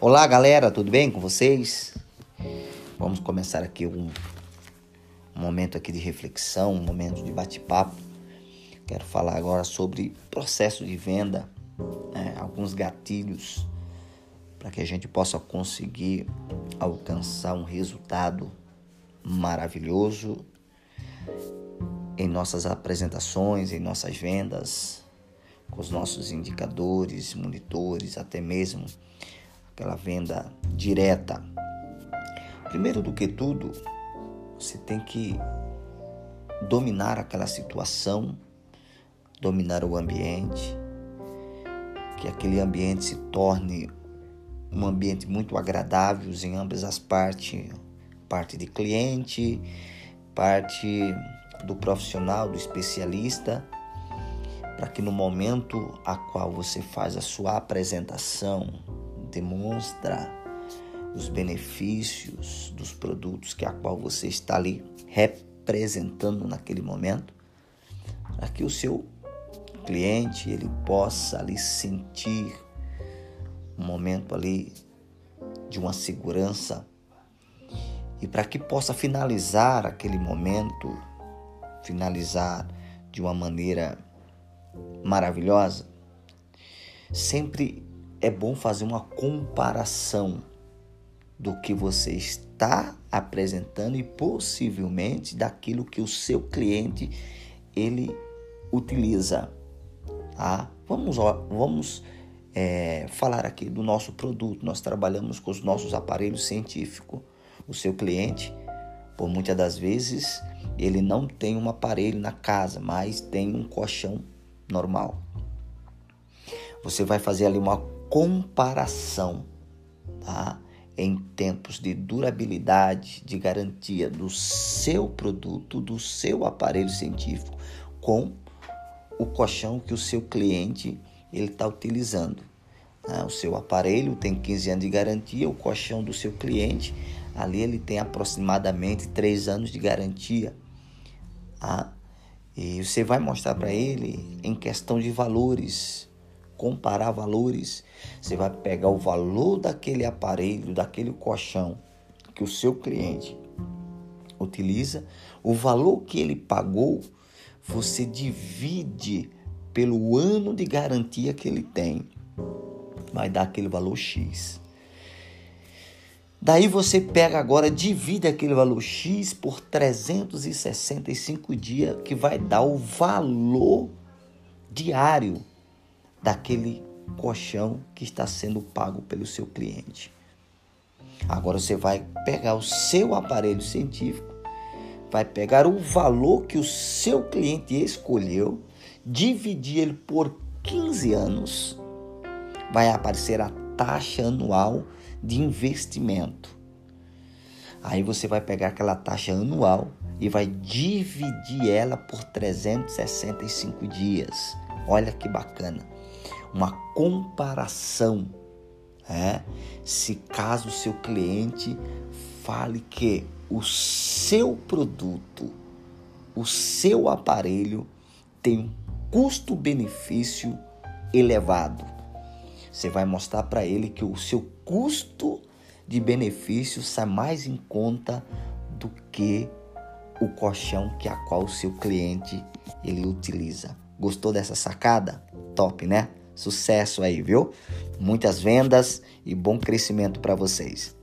Olá, galera, tudo bem com vocês? Vamos começar aqui um, um momento aqui de reflexão, um momento de bate-papo. Quero falar agora sobre processo de venda, né? alguns gatilhos para que a gente possa conseguir alcançar um resultado maravilhoso em nossas apresentações, em nossas vendas, com os nossos indicadores, monitores, até mesmo aquela venda direta. Primeiro do que tudo, você tem que dominar aquela situação, dominar o ambiente, que aquele ambiente se torne um ambiente muito agradável em ambas as partes, parte de cliente, parte do profissional, do especialista, para que no momento a qual você faz a sua apresentação, demonstra os benefícios dos produtos que a qual você está ali representando naquele momento, para que o seu cliente ele possa ali sentir um momento ali de uma segurança. E para que possa finalizar aquele momento, finalizar de uma maneira maravilhosa, sempre é bom fazer uma comparação do que você está apresentando e possivelmente daquilo que o seu cliente ele utiliza. Tá? Vamos, vamos é, falar aqui do nosso produto. Nós trabalhamos com os nossos aparelhos científicos. O seu cliente, por muitas das vezes, ele não tem um aparelho na casa, mas tem um colchão normal. Você vai fazer ali uma comparação, tá? Em tempos de durabilidade, de garantia do seu produto, do seu aparelho científico, com o colchão que o seu cliente ele está utilizando. Né? O seu aparelho tem 15 anos de garantia, o colchão do seu cliente ali ele tem aproximadamente 3 anos de garantia. Tá? E você vai mostrar para ele em questão de valores, comparar valores. Você vai pegar o valor daquele aparelho, daquele colchão que o seu cliente utiliza, o valor que ele pagou, você divide pelo ano de garantia que ele tem. Vai dar aquele valor X. Daí você pega agora, divide aquele valor X por 365 dias, que vai dar o valor diário daquele colchão que está sendo pago pelo seu cliente. Agora você vai pegar o seu aparelho científico, vai pegar o valor que o seu cliente escolheu dividir ele por 15 anos, vai aparecer a taxa anual de investimento. Aí você vai pegar aquela taxa anual e vai dividir ela por 365 dias. Olha que bacana. Uma comparação. É? Se caso o seu cliente fale que o seu produto, o seu aparelho tem custo-benefício elevado. Você vai mostrar para ele que o seu custo de benefício sai mais em conta do que o colchão que a qual o seu cliente ele utiliza. Gostou dessa sacada? Top, né? Sucesso aí, viu? Muitas vendas e bom crescimento para vocês.